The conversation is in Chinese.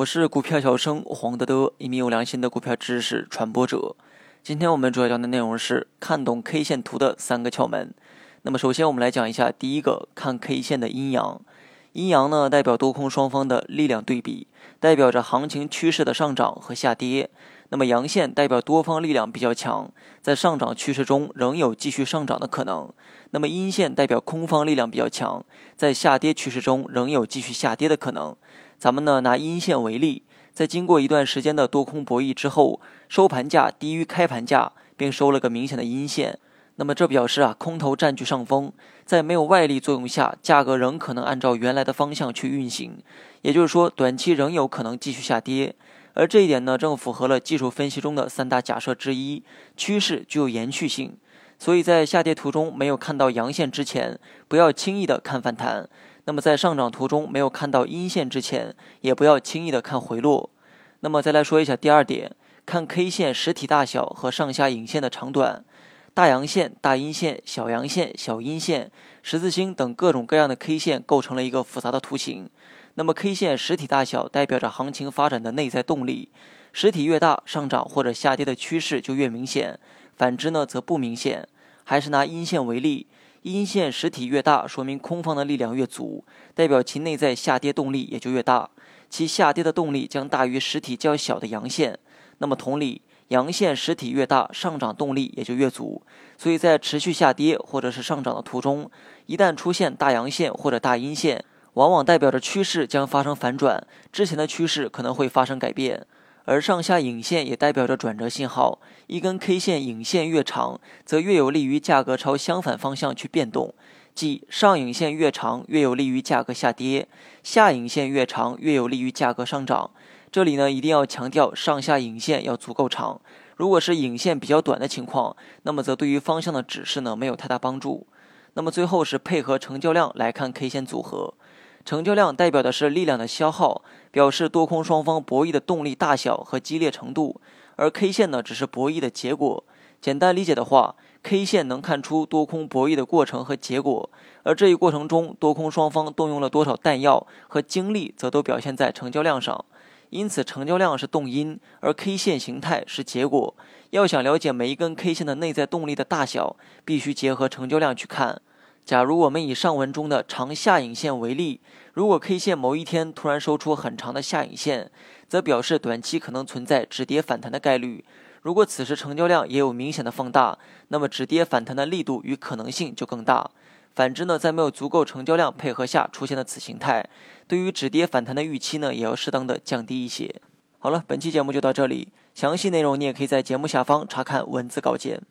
我是股票小生黄德德，一名有良心的股票知识传播者。今天我们主要讲的内容是看懂 K 线图的三个窍门。那么首先我们来讲一下第一个，看 K 线的阴阳。阴阳呢代表多空双方的力量对比，代表着行情趋势的上涨和下跌。那么阳线代表多方力量比较强，在上涨趋势中仍有继续上涨的可能。那么阴线代表空方力量比较强，在下跌趋势中仍有继续下跌的可能。咱们呢拿阴线为例，在经过一段时间的多空博弈之后，收盘价低于开盘价，并收了个明显的阴线。那么这表示啊，空头占据上风，在没有外力作用下，价格仍可能按照原来的方向去运行。也就是说，短期仍有可能继续下跌。而这一点呢，正符合了技术分析中的三大假设之一：趋势具有延续性。所以在下跌途中没有看到阳线之前，不要轻易的看反弹。那么在上涨途中没有看到阴线之前，也不要轻易的看回落。那么再来说一下第二点，看 K 线实体大小和上下影线的长短。大阳线、大阴线、小阳线、小阴线、十字星等各种各样的 K 线构成了一个复杂的图形。那么 K 线实体大小代表着行情发展的内在动力，实体越大，上涨或者下跌的趋势就越明显；反之呢，则不明显。还是拿阴线为例。阴线实体越大，说明空方的力量越足，代表其内在下跌动力也就越大，其下跌的动力将大于实体较小的阳线。那么同理，阳线实体越大，上涨动力也就越足。所以在持续下跌或者是上涨的途中，一旦出现大阳线或者大阴线，往往代表着趋势将发生反转，之前的趋势可能会发生改变。而上下影线也代表着转折信号，一根 K 线影线越长，则越有利于价格朝相反方向去变动，即上影线越长，越有利于价格下跌；下影线越长，越有利于价格上涨。这里呢，一定要强调上下影线要足够长。如果是影线比较短的情况，那么则对于方向的指示呢没有太大帮助。那么最后是配合成交量来看 K 线组合。成交量代表的是力量的消耗，表示多空双方博弈的动力大小和激烈程度，而 K 线呢只是博弈的结果。简单理解的话，K 线能看出多空博弈的过程和结果，而这一过程中多空双方动用了多少弹药和精力，则都表现在成交量上。因此，成交量是动因，而 K 线形态是结果。要想了解每一根 K 线的内在动力的大小，必须结合成交量去看。假如我们以上文中的长下影线为例，如果 K 线某一天突然收出很长的下影线，则表示短期可能存在止跌反弹的概率。如果此时成交量也有明显的放大，那么止跌反弹的力度与可能性就更大。反之呢，在没有足够成交量配合下出现的此形态，对于止跌反弹的预期呢，也要适当的降低一些。好了，本期节目就到这里，详细内容你也可以在节目下方查看文字稿件。